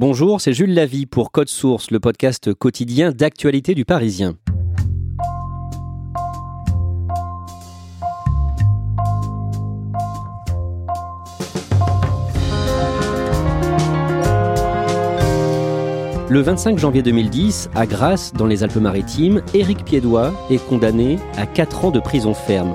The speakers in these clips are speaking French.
Bonjour, c'est Jules Lavie pour Code Source, le podcast quotidien d'actualité du Parisien. Le 25 janvier 2010, à Grasse, dans les Alpes-Maritimes, Éric Piédois est condamné à 4 ans de prison ferme.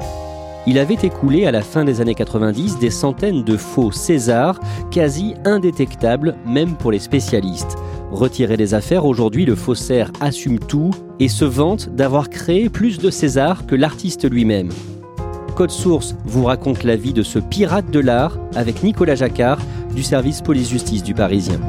Il avait écoulé à la fin des années 90 des centaines de faux Césars, quasi indétectables même pour les spécialistes. Retiré des affaires, aujourd'hui le faussaire assume tout et se vante d'avoir créé plus de Césars que l'artiste lui-même. Code Source vous raconte la vie de ce pirate de l'art avec Nicolas Jacquard du service police-justice du Parisien.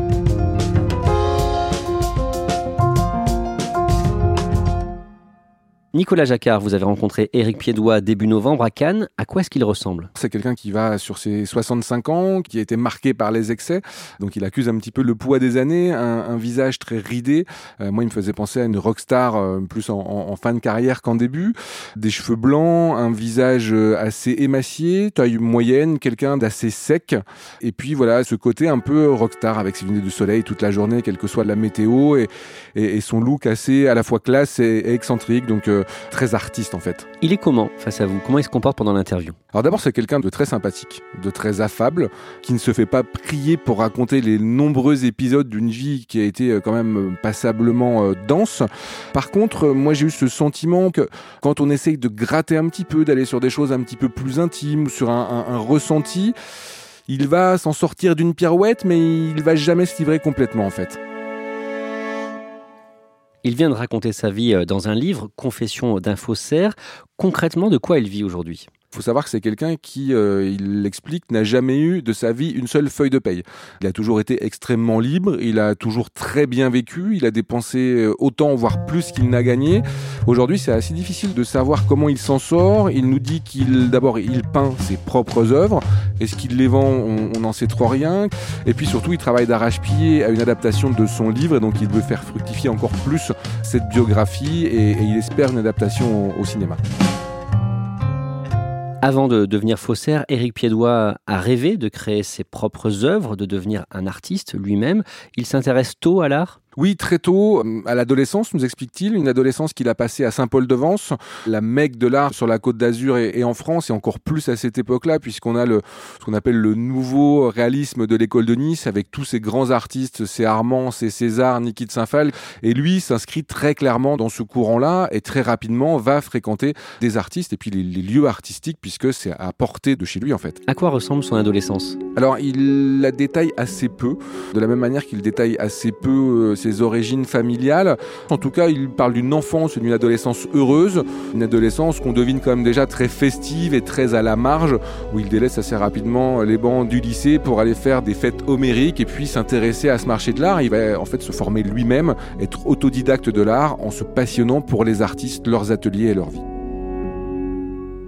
Nicolas Jacquard, vous avez rencontré Éric Piédois début novembre à Cannes. À quoi est-ce qu'il ressemble? C'est quelqu'un qui va sur ses 65 ans, qui a été marqué par les excès. Donc il accuse un petit peu le poids des années, un, visage très ridé. Euh, moi, il me faisait penser à une rockstar euh, plus en, fin de carrière qu'en début. Des cheveux blancs, un visage euh, assez émacié, taille moyenne, quelqu'un d'assez sec. Et puis voilà, ce côté un peu rockstar avec ses lunettes de soleil toute la journée, quelle que soit la météo, et, son look assez à la fois classe et, excentrique. Donc très artiste en fait. Il est comment face à vous? Comment il se comporte pendant l'interview? Alors d'abord c'est quelqu'un de très sympathique, de très affable, qui ne se fait pas prier pour raconter les nombreux épisodes d'une vie qui a été euh, quand même euh, passablement euh, dense. Par contre, moi j'ai eu ce sentiment que quand on essaye de gratter un petit peu, d'aller sur des choses un petit peu plus intimes ou sur un, un ressenti, il va s'en sortir d'une pirouette, mais il va jamais se livrer complètement en fait. Il vient de raconter sa vie euh, dans un livre, Confession d'un faussaire. Concrètement, de quoi il vit aujourd'hui? Faut savoir que c'est quelqu'un qui, euh, il l'explique, n'a jamais eu de sa vie une seule feuille de paye. Il a toujours été extrêmement libre, il a toujours très bien vécu, il a dépensé euh, autant, voire plus qu'il n'a gagné. Aujourd'hui, c'est assez difficile de savoir comment il s'en sort. Il nous dit qu'il, d'abord, il peint ses propres œuvres. Est-ce qu'il les vend? On n'en sait trop rien. Et puis surtout, il travaille d'arrache-pied à une adaptation de son livre, et donc il veut faire fructifier encore plus cette biographie, et, il espère une adaptation au cinéma. Avant de devenir faussaire, Éric Piédois a rêvé de créer ses propres œuvres, de devenir un artiste lui-même. Il s'intéresse tôt à l'art? Oui, très tôt, euh, à l'adolescence, nous explique-t-il, une adolescence qu'il a passée à Saint-Paul-de-Vence, la mecque de l'art sur la côte d'Azur et, en France, et encore plus à cette époque-là, puisqu'on a le, ce qu'on appelle le nouveau réalisme de l'école de Nice, avec tous ces grands artistes, ces Armand, ces César, Niki de Saint-Phal, et lui s'inscrit très clairement dans ce courant-là, et très rapidement va fréquenter des artistes, et puis les, lieux artistiques, puisque c'est à portée de chez lui, en fait. À quoi ressemble son adolescence? Alors, il la détaille assez peu, de la même manière qu'il détaille assez peu euh, ses origines familiales. En tout cas, il parle d'une enfance, d'une adolescence heureuse, une adolescence qu'on devine quand même déjà très festive et très à la marge, où il délaisse assez rapidement les bancs du lycée pour aller faire des fêtes homériques et puis s'intéresser à ce marché de l'art. Il va en fait se former lui-même, être autodidacte de l'art en se passionnant pour les artistes, leurs ateliers et leur vie.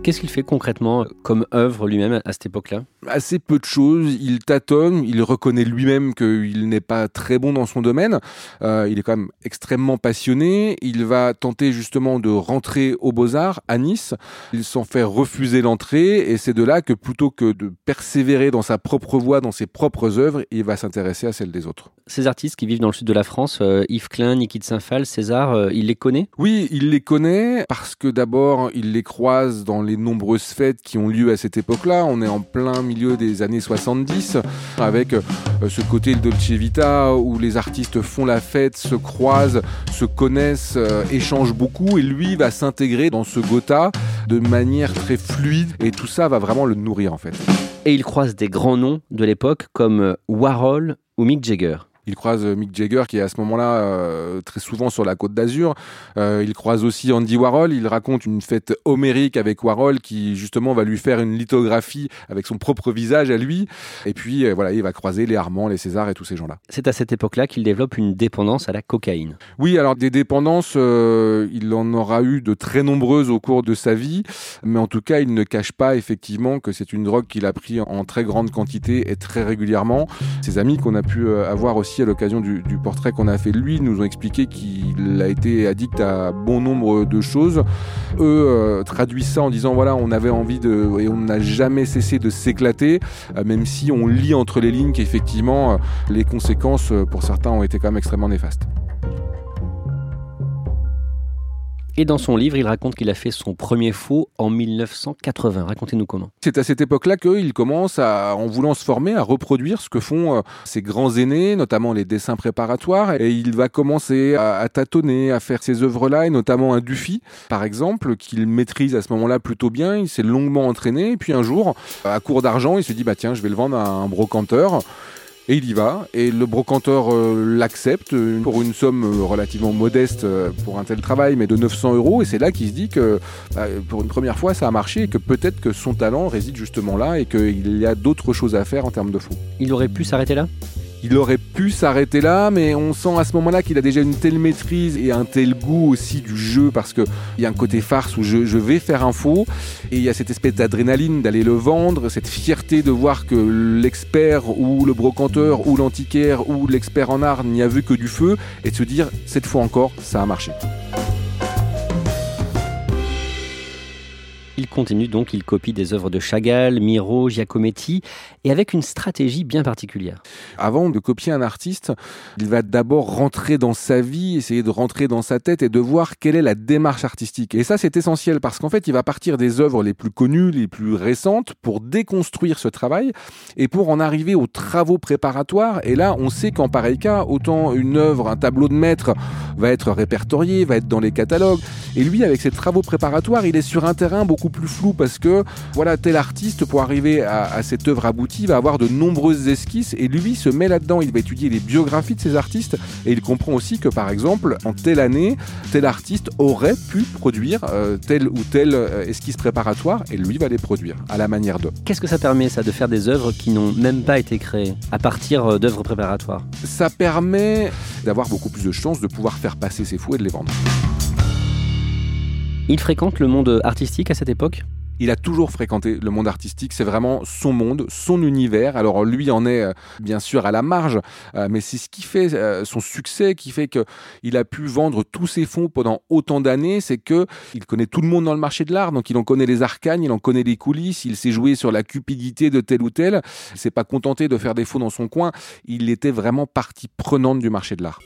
Qu'est-ce qu'il fait concrètement comme œuvre lui-même à cette époque-là? Assez peu de choses. Il tâtonne, il reconnaît lui-même qu'il n'est pas très bon dans son domaine. Euh, il est quand même extrêmement passionné. Il va tenter justement de rentrer aux Beaux-Arts à Nice. Il s'en fait refuser l'entrée et c'est de là que plutôt que de persévérer dans sa propre voie, dans ses propres œuvres, il va s'intéresser à celles des autres. Ces artistes qui vivent dans le sud de la France, euh, Yves Klein, Niki de Saint-Phal, César, euh, il les connaît? Oui, il les connaît parce que d'abord, il les croise dans les nombreuses fêtes qui ont lieu à cette époque-là. On est en plein milieu des années 70, avec euh, ce côté Dolce Vita, où les artistes font la fête, se croisent, se connaissent, euh, échangent beaucoup, et lui va s'intégrer dans ce Gotha de manière très fluide, et tout ça va vraiment le nourrir en fait. Et il croise des grands noms de l'époque comme Warhol ou Mick Jagger. Il croise Mick Jagger qui est à ce moment-là très souvent sur la côte d'Azur. il croise aussi Andy Warhol. Il raconte une fête homérique avec Warhol qui justement va lui faire une lithographie avec son propre visage à lui. Et puis voilà, il va croiser les Armands, les César et tous ces gens-là. C'est à cette époque-là qu'il développe une dépendance à la cocaïne. Oui, alors des dépendances, il en aura eu de très nombreuses au cours de sa vie, mais en tout cas, il ne cache pas effectivement que c'est une drogue qu'il a pris en très grande quantité et très régulièrement. Ses amis qu'on a pu euh, avoir aussi à l'occasion du, portrait qu'on a fait de lui nous ont expliqué qu'il a été addict à bon nombre de choses. Eux euh, traduisent ça en disant voilà, on avait envie de et on n'a jamais cessé de s'éclater, euh, même si on lit entre les lignes qu'effectivement les conséquences pour certains ont été quand même extrêmement néfastes. Et dans son livre, il raconte qu'il a fait son premier faux en 1980. Racontez-nous comment. C'est à cette époque-là qu'il commence, à, en voulant se former, à reproduire ce que font euh, ses grands aînés, notamment les dessins préparatoires. Et il va commencer à, tâtonner, à faire ces œuvres-là, et notamment un Dufy, par exemple, qu'il maîtrise à ce moment-là plutôt bien. Il s'est longuement entraîné. Et puis un jour, à court d'argent, il se dit, bah tiens, je vais le vendre à un brocanteur. Et il y va, et le brocanteur euh, l'accepte euh, pour une somme euh, relativement modeste pour un tel travail, mais de 900 euros. Et c'est là qu'il se dit que bah, pour une première fois, ça a marché et que peut-être que son talent réside justement là et qu'il y a d'autres choses à faire en termes de faux. Il aurait pu s'arrêter là? Il aurait pu s'arrêter là, mais on sent à ce moment-là qu'il a déjà une telle maîtrise et un tel goût aussi du jeu, parce qu'il y a un côté farce où je, vais faire un faux, et il y a cette espèce d'adrénaline d'aller le vendre, cette fierté de voir que l'expert ou le brocanteur ou l'antiquaire ou l'expert en art n'y a vu que du feu, et de se dire, cette fois encore, ça a marché. Il continue donc, il copie des œuvres de Chagall, Miro, Giacometti, et avec une stratégie bien particulière. Avant de copier un artiste, il va d'abord rentrer dans sa vie, essayer de rentrer dans sa tête et de voir quelle est la démarche artistique. Et ça, c'est essentiel parce qu'en fait, il va partir des œuvres les plus connues, les plus récentes, pour déconstruire ce travail et pour en arriver aux travaux préparatoires. Et là, on sait qu'en pareil cas, autant une œuvre, un tableau de maître va être répertorié, va être dans les catalogues. Et lui, avec ses travaux préparatoires, il est sur un terrain beaucoup plus flou parce que voilà tel artiste pour arriver à, cette œuvre aboutie va avoir de nombreuses esquisses et lui se met là-dedans. Il va étudier les biographies de ces artistes et il comprend aussi que par exemple en telle année tel artiste aurait pu produire euh, telle ou telle euh, esquisse préparatoire et lui va les produire à la manière de. Qu'est-ce que ça permet ça de faire des œuvres qui n'ont même pas été créées à partir euh, d'œuvres préparatoires? Ça permet d'avoir beaucoup plus de chances de pouvoir faire passer ses fous et de les vendre. Il fréquente le monde artistique à cette époque? Il a toujours fréquenté le monde artistique, c'est vraiment son monde, son univers. Alors lui en est euh, bien sûr à la marge, euh, mais c'est ce qui fait euh, son succès, qui fait qu'il a pu vendre tous ses fonds pendant autant d'années, c'est que il connaît tout le monde dans le marché de l'art, donc il en connaît les arcanes, il en connaît les coulisses, il sait jouer sur la cupidité de tel ou tel. Il s'est pas contenté de faire des faux dans son coin, il était vraiment partie prenante du marché de l'art.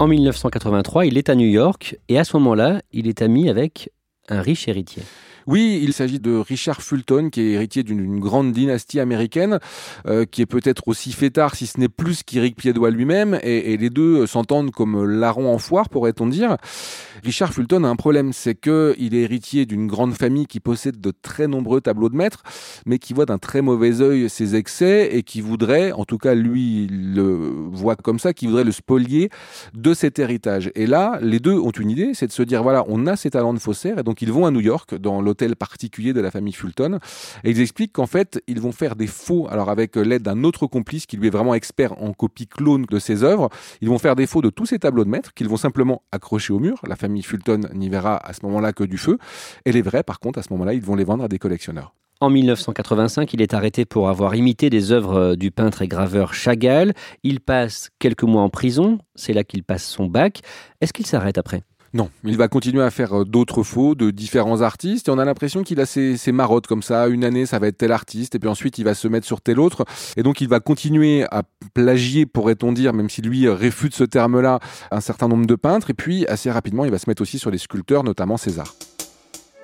En 1983, il est à New York et à ce moment-là, il est ami avec un riche héritier. Oui, il s'agit de Richard Fulton, qui est héritier d'une grande dynastie américaine, euh, qui est peut-être aussi fêtard, si ce n'est plus qu'Éric Piédois lui-même, et, les deux s'entendent comme larrons en foire, pourrait-on dire. Richard Fulton a un problème, c'est qu'il est héritier d'une grande famille qui possède de très nombreux tableaux de maître, mais qui voit d'un très mauvais œil ses excès et qui voudrait, en tout cas lui le voit comme ça, qui voudrait le spolier de cet héritage. Et là, les deux ont une idée, c'est de se dire voilà, on a ces talents de faussaire, et donc ils vont à New York, dans l'hôtel particulier de la famille Fulton, ils expliquent qu'en fait, ils vont faire des faux, alors avec l'aide d'un autre complice qui lui est vraiment expert en copie clone de ses œuvres, ils vont faire des faux de tous ces tableaux de maître qu'ils vont simplement accrocher au mur. La famille Fulton n'y verra à ce moment-là que du feu, et les vrais, par contre, à ce moment-là, ils vont les vendre à des collectionneurs. En 1985, il est arrêté pour avoir imité des œuvres euh, du peintre et graveur Chagall. Il passe quelques mois en prison, c'est là qu'il passe son bac. Est-ce qu'il s'arrête après? Non, il va continuer à faire euh, d'autres faux de différents artistes et on a l'impression qu'il a ses, ses, marottes comme ça. Une année, ça va être tel artiste et puis ensuite il va se mettre sur tel autre et donc il va continuer à plagier, pourrait-on dire, même si lui réfute ce terme-là, un certain nombre de peintres et puis assez rapidement il va se mettre aussi sur les sculpteurs, notamment César.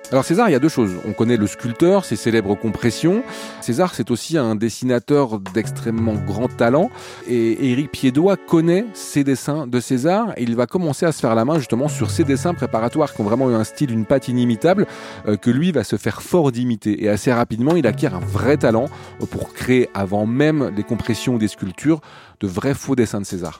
Alors César, il y a deux choses. On connaît le sculpteur, ses célèbres compressions. César, c'est aussi un dessinateur d'extrêmement grand talent. Et Éric Piédois connaît ses dessins de César. Et il va commencer à se faire la main justement sur ces dessins préparatoires qui ont vraiment eu un style, une patte inimitable, euh, que lui va se faire fort d'imiter. Et assez rapidement, il acquiert un vrai talent pour créer, avant même les compressions ou des sculptures, de vrais faux dessins de César.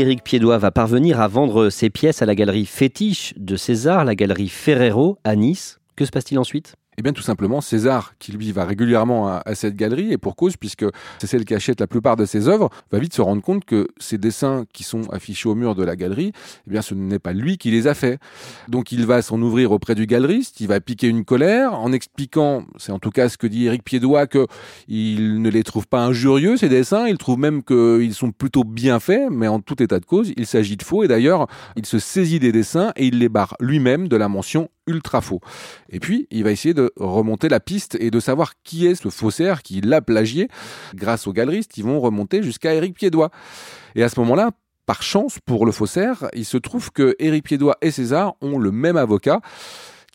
Éric Piédois va parvenir à vendre ses pièces à la galerie fétiche de César, la galerie Ferrero à Nice. Que se passe-t-il ensuite? Eh bien, tout simplement, César, qui lui va régulièrement à, cette galerie, et pour cause, puisque c'est celle qui achète la plupart de ses œuvres, va vite se rendre compte que ces dessins qui sont affichés au mur de la galerie, eh bien, ce n'est pas lui qui les a faits. Donc, il va s'en ouvrir auprès du galeriste, il va piquer une colère en expliquant, c'est en tout cas ce que dit Éric Piédois, que il ne les trouve pas injurieux, ces dessins, il trouve même qu'ils sont plutôt bien faits, mais en tout état de cause, il s'agit de faux, et d'ailleurs, il se saisit des dessins et il les barre lui-même de la mention ultra faux. Et puis, il va essayer de remonter la piste et de savoir qui est ce faussaire qui l'a plagié. Grâce aux galeristes, ils vont remonter jusqu'à Éric Piédois. Et à ce moment-là, par chance pour le faussaire, il se trouve que Éric Piédois et César ont le même avocat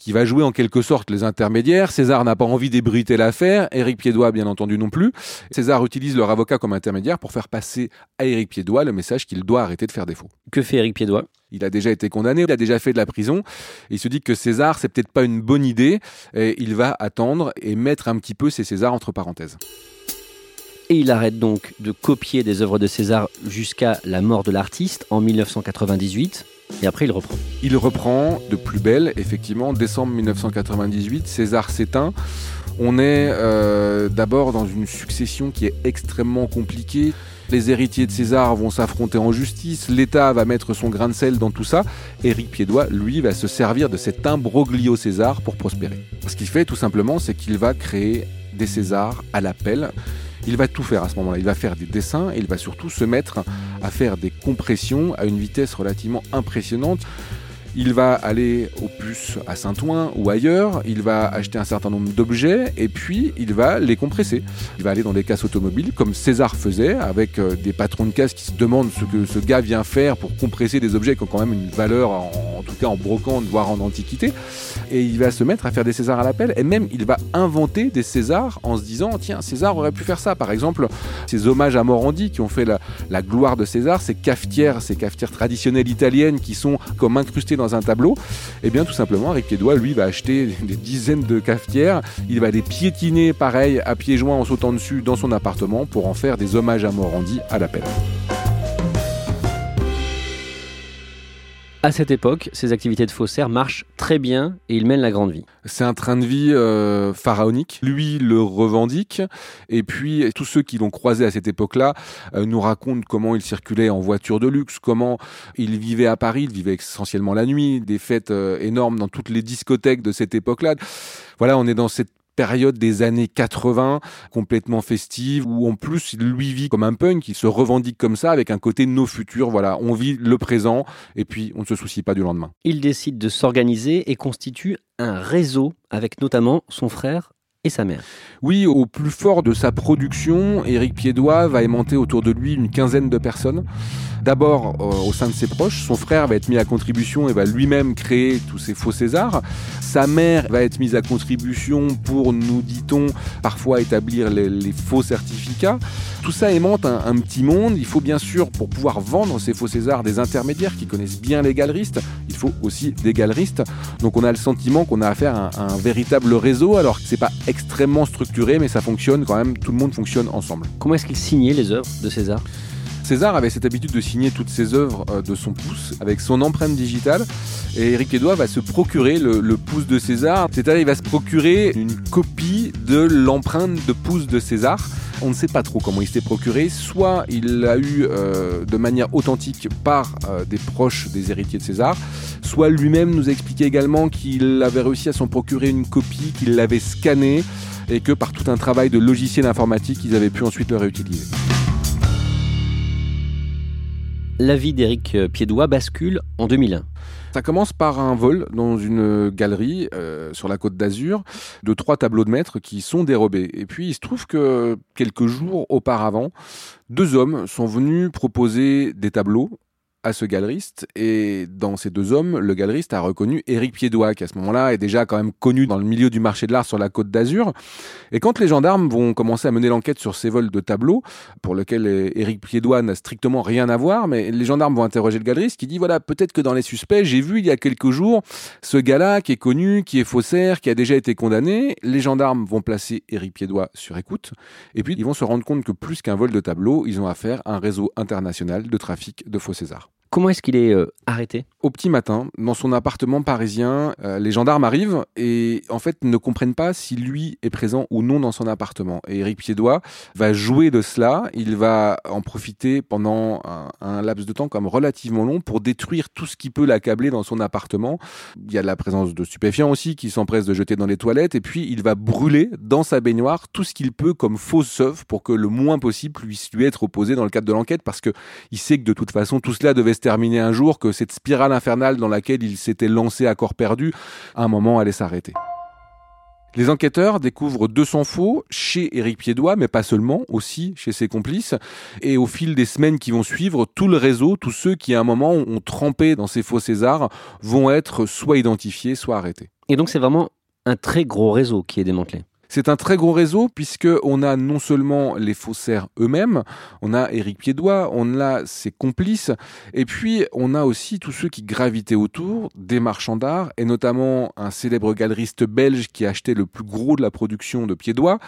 qui va jouer en quelque sorte les intermédiaires. César n'a pas envie d'ébruiter l'affaire, Éric Piédois bien entendu non plus. César utilise leur avocat comme intermédiaire pour faire passer à Éric Piédois le message qu'il doit arrêter de faire défaut. Que fait Éric Piédois? Il a déjà été condamné, il a déjà fait de la prison. Il se dit que César, c'est peut-être pas une bonne idée. Et il va attendre et mettre un petit peu ses Césars entre parenthèses. Et il arrête donc de copier des œuvres de César jusqu'à la mort de l'artiste en 1998. Et après, il reprend. Il reprend de plus belle, effectivement, décembre 1998, César s'éteint. On est euh, d'abord dans une succession qui est extrêmement compliquée. Les héritiers de César vont s'affronter en justice, l'État va mettre son grain de sel dans tout ça. Éric Piédois, lui, va se servir de cet imbroglio César pour prospérer. Ce qu'il fait, tout simplement, c'est qu'il va créer des Césars à l'appel. Il va tout faire à ce moment-là. Il va faire des dessins et il va surtout se mettre à faire des compressions à une vitesse relativement impressionnante. Il va aller au puces à Saint-Ouen ou ailleurs, il va acheter un certain nombre d'objets et puis il va les compresser. Il va aller dans des casses automobiles comme César faisait avec euh, des patrons de casse qui se demandent ce que ce gars vient faire pour compresser des objets qui ont quand même une valeur, en, tout cas en brocante, voire en antiquité. Et il va se mettre à faire des Césars à l'appel et même il va inventer des Césars en se disant tiens, César aurait pu faire ça. Par exemple, ces hommages à Morandi qui ont fait la, la gloire de César, ces cafetières, ces cafetières traditionnelles italiennes qui sont comme incrustées dans un tableau, et eh bien tout simplement, Eric Edouard, lui, va acheter des dizaines de cafetières, il va les piétiner pareil à pieds joints en sautant dessus dans son appartement pour en faire des hommages à Morandi à l'appel. À cette époque, ces activités de faussaire marchent très bien et il mène la grande vie. C'est un train de vie euh, pharaonique. Lui le revendique. Et puis, tous ceux qui l'ont croisé à cette époque-là euh, nous racontent comment il circulait en voiture de luxe, comment il vivait à Paris, il vivait essentiellement la nuit, des fêtes euh, énormes dans toutes les discothèques de cette époque-là. Voilà, on est dans cette période des années 80 complètement festive où en plus lui vit comme un punk, il se revendique comme ça avec un côté nos futurs, voilà, on vit le présent et puis on ne se soucie pas du lendemain. Il décide de s'organiser et constitue un réseau avec notamment son frère sa mère. Oui, au plus fort de sa production, Éric Piédois va aimanter autour de lui une quinzaine de personnes. D'abord euh, au sein de ses proches, son frère va être mis à contribution et va lui-même créer tous ces faux Césars. Sa mère va être mise à contribution pour, nous dit-on, parfois établir les, faux certificats. Tout ça aimante un, petit monde. Il faut bien sûr, pour pouvoir vendre ces faux Césars, des intermédiaires qui connaissent bien les galeristes. Il faut aussi des galeristes. Donc on a le sentiment qu'on a affaire à un, véritable réseau, alors que c'est pas extrêmement structuré, mais ça fonctionne quand même. Tout le monde fonctionne ensemble. Comment est-ce qu'il signait les œuvres de César? César avait cette habitude de signer toutes ses œuvres euh, de son pouce avec son empreinte digitale. Et Eric Edouard va se procurer le, pouce de César. C'est-à-dire, il va se procurer une copie de l'empreinte de pouce de César. On ne sait pas trop comment il s'est procuré. Soit il l'a eu euh, de manière authentique par euh, des proches des héritiers de César, soit lui-même nous a expliqué également qu'il avait réussi à s'en procurer une copie, qu'il l'avait scannée et que par tout un travail de logiciel informatique, ils avaient pu ensuite le réutiliser la vie d'Éric Piédois bascule en 2001. Ça commence par un vol dans une galerie euh, sur la côte d'Azur de trois tableaux de maître qui sont dérobés. Et puis il se trouve que quelques jours auparavant, deux hommes sont venus proposer des tableaux à ce galeriste et dans ces deux hommes, le galeriste a reconnu Éric Piédois qui à ce moment-là est déjà quand même connu dans le milieu du marché de l'art sur la côte d'Azur. Et quand les gendarmes vont commencer à mener l'enquête sur ces vols de tableaux, pour lesquels Éric Piédois n'a strictement rien à voir, mais les gendarmes vont interroger le galeriste qui dit voilà, peut-être que dans les suspects, j'ai vu il y a quelques jours ce gars-là qui est connu, qui est faussaire, qui a déjà été condamné. Les gendarmes vont placer Éric Piédois sur écoute et puis ils vont se rendre compte que plus qu'un vol de tableaux, ils ont affaire à un réseau international de trafic de faux César. Comment est-ce qu'il est, euh, arrêté? Au petit matin, dans son appartement parisien, euh, les gendarmes arrivent et en fait ne comprennent pas si lui est présent ou non dans son appartement. Et Eric Piédois va jouer de cela. Il va en profiter pendant un, laps de temps comme relativement long pour détruire tout ce qui peut l'accabler dans son appartement. Il y a la présence de stupéfiants aussi qui s'empressent de jeter dans les toilettes et puis il va brûler dans sa baignoire tout ce qu'il peut comme fausse œuvre pour que le moins possible puisse lui être opposé dans le cadre de l'enquête parce que il sait que de toute façon tout cela devait terminer un jour, que cette spirale infernale dans laquelle il s'était lancé à corps perdu, à un moment allait s'arrêter. Les enquêteurs découvrent 200 faux chez Éric Piédois, mais pas seulement, aussi chez ses complices. Et au fil des semaines qui vont suivre, tout le réseau, tous ceux qui à un moment ont trempé dans ces faux Césars, vont être soit identifiés, soit arrêtés. Et donc c'est vraiment un très gros réseau qui est démantelé. C'est un très gros réseau puisque on a non seulement les faussaires eux-mêmes, on a Éric Piédois, on a ses complices, et puis on a aussi tous ceux qui gravitaient autour, des marchands d'art, et notamment un célèbre galeriste belge qui achetait le plus gros de la production de Piédois.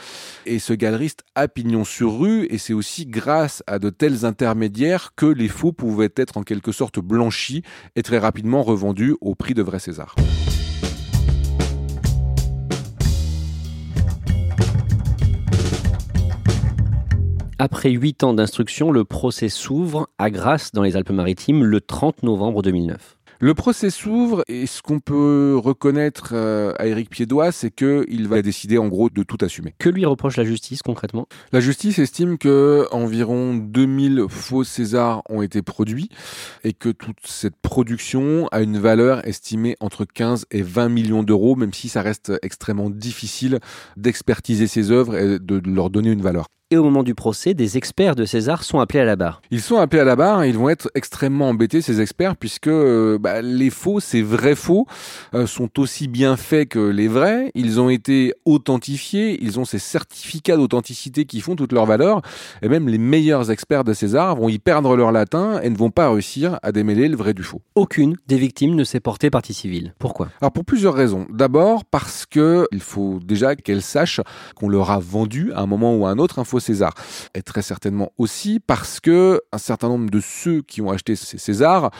Et ce galeriste a pignon sur rue, et c'est aussi grâce à de tels intermédiaires que les faux pouvaient être en quelque sorte blanchis et très rapidement revendus au prix de vrai César. Après huit ans d'instruction, le procès s'ouvre à Grasse dans les Alpes-Maritimes le 30 novembre 2009. Le procès s'ouvre et ce qu'on peut reconnaître euh, à Éric Piédois, c'est qu'il va décider en gros de tout assumer. Que lui reproche la justice concrètement? La justice estime que environ 2000 faux Césars ont été produits et que toute cette production a une valeur estimée entre 15 et 20 millions d'euros, même si ça reste extrêmement difficile d'expertiser ces œuvres et de leur donner une valeur. Et au moment du procès, des experts de César sont appelés à la barre. Ils sont appelés à la barre, ils vont être extrêmement embêtés, ces experts, puisque euh, bah, les faux, ces vrais faux, euh, sont aussi bien faits que les vrais. Ils ont été authentifiés, ils ont ces certificats d'authenticité qui font toute leur valeur. Et même les meilleurs experts de César vont y perdre leur latin et ne vont pas réussir à démêler le vrai du faux. Aucune des victimes ne s'est portée partie civile. Pourquoi? Alors pour plusieurs raisons. D'abord parce que il faut déjà qu'elles sachent qu'on leur a vendu à un moment ou à un autre un faux César. Et très certainement aussi parce que un certain nombre de ceux qui ont acheté ces Césars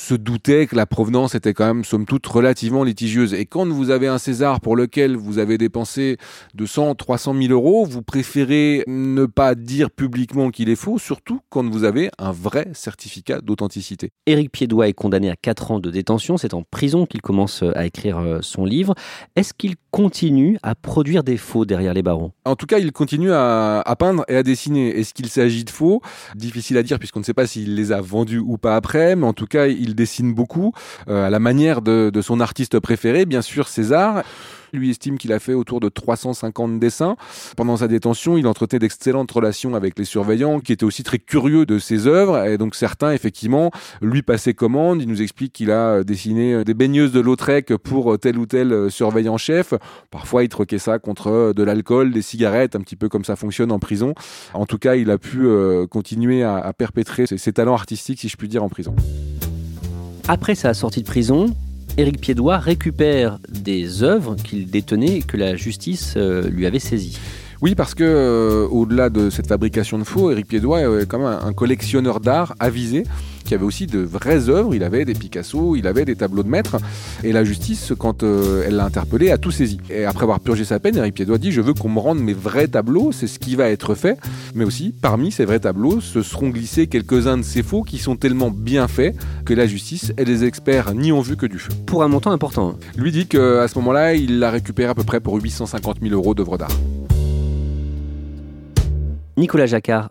se doutaient que la provenance était quand même, somme toute, relativement litigieuse. Et quand vous avez un César pour lequel vous avez dépensé 200, 300 000 euros, vous préférez ne pas dire publiquement qu'il est faux, surtout quand vous avez un vrai certificat d'authenticité. Éric Piédois est condamné à 4 ans de détention. C'est en prison qu'il commence à écrire euh, son livre. Est-ce qu'il continue à produire des faux derrière les barreaux? En tout cas, il continue à, à peindre et à dessiner. Est-ce qu'il s'agit de faux? Difficile à dire puisqu'on ne sait pas s'il les a vendus ou pas après, mais en tout cas, il dessine beaucoup euh, à la manière de, son artiste préféré, bien sûr César. Lui estime qu'il a fait autour de 350 dessins. Pendant sa détention, il entretenait d'excellentes relations avec les surveillants qui étaient aussi très curieux de ses œuvres. Et donc certains, effectivement, lui passaient commande. Il nous explique qu'il a dessiné des baigneuses de Lautrec pour tel ou tel surveillant chef. Parfois, il troquait ça contre de l'alcool, des cigarettes, un petit peu comme ça fonctionne en prison. En tout cas, il a pu euh, continuer à, perpétrer ses talents artistiques, si je puis dire, en prison. Après sa sortie de prison, Éric Piédois récupère des œuvres qu'il détenait et que la justice euh, lui avait saisies. Oui, parce que euh, au-delà de cette fabrication de faux, Éric Piédois est quand même un collectionneur d'art avisé qui avait aussi de vraies œuvres. Il avait des Picasso, il avait des tableaux de maître. Et la justice, quand euh, elle l'a interpellé, a tout saisi. Et après avoir purgé sa peine, Éric Piédois dit Je veux qu'on me rende mes vrais tableaux, c'est ce qui va être fait. Mais aussi, parmi ces vrais tableaux, se seront glissés quelques-uns de ces faux qui sont tellement bien faits que la justice et les experts n'y ont vu que du feu. Pour un montant important. Lui dit qu'à ce moment-là, il l'a récupéré à peu près pour 850 000 euros d'œuvres d'art. Nicolas Jacquard,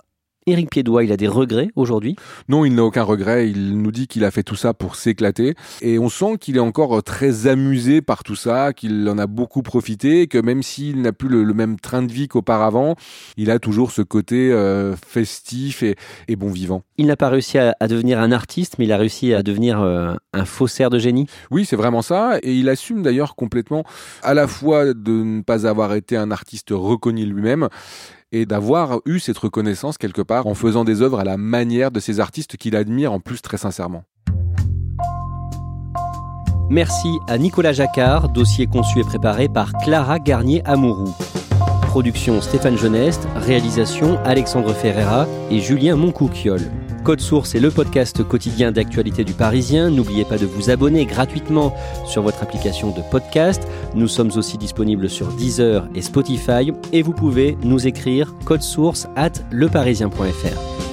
Éric Piédois, il a des regrets aujourd'hui? Non, il n'a aucun regret. Il nous dit qu'il a fait tout ça pour s'éclater. Et on sent qu'il est encore très amusé par tout ça, qu'il en a beaucoup profité, que même s'il n'a plus le, même train de vie qu'auparavant, il a toujours ce côté euh, festif et, bon vivant. Il n'a pas réussi à, devenir un artiste, mais il a réussi à devenir euh, un faussaire de génie Oui, c'est vraiment ça. Et il assume d'ailleurs complètement à la fois de ne pas avoir été un artiste reconnu lui-même et d'avoir eu cette reconnaissance quelque part en faisant des œuvres à la manière de ces artistes qu'il admire en plus très sincèrement. Merci à Nicolas Jacquard, dossier conçu et préparé par Clara Garnier-Amouroux. Production Stéphane Geneste, réalisation Alexandre Ferreira et Julien Moncouquiol. Code Source est le podcast quotidien d'actualité du Parisien. N'oubliez pas de vous abonner gratuitement sur votre application de podcast. Nous sommes aussi disponibles sur Deezer et Spotify et vous pouvez nous écrire code source at leparisien.fr.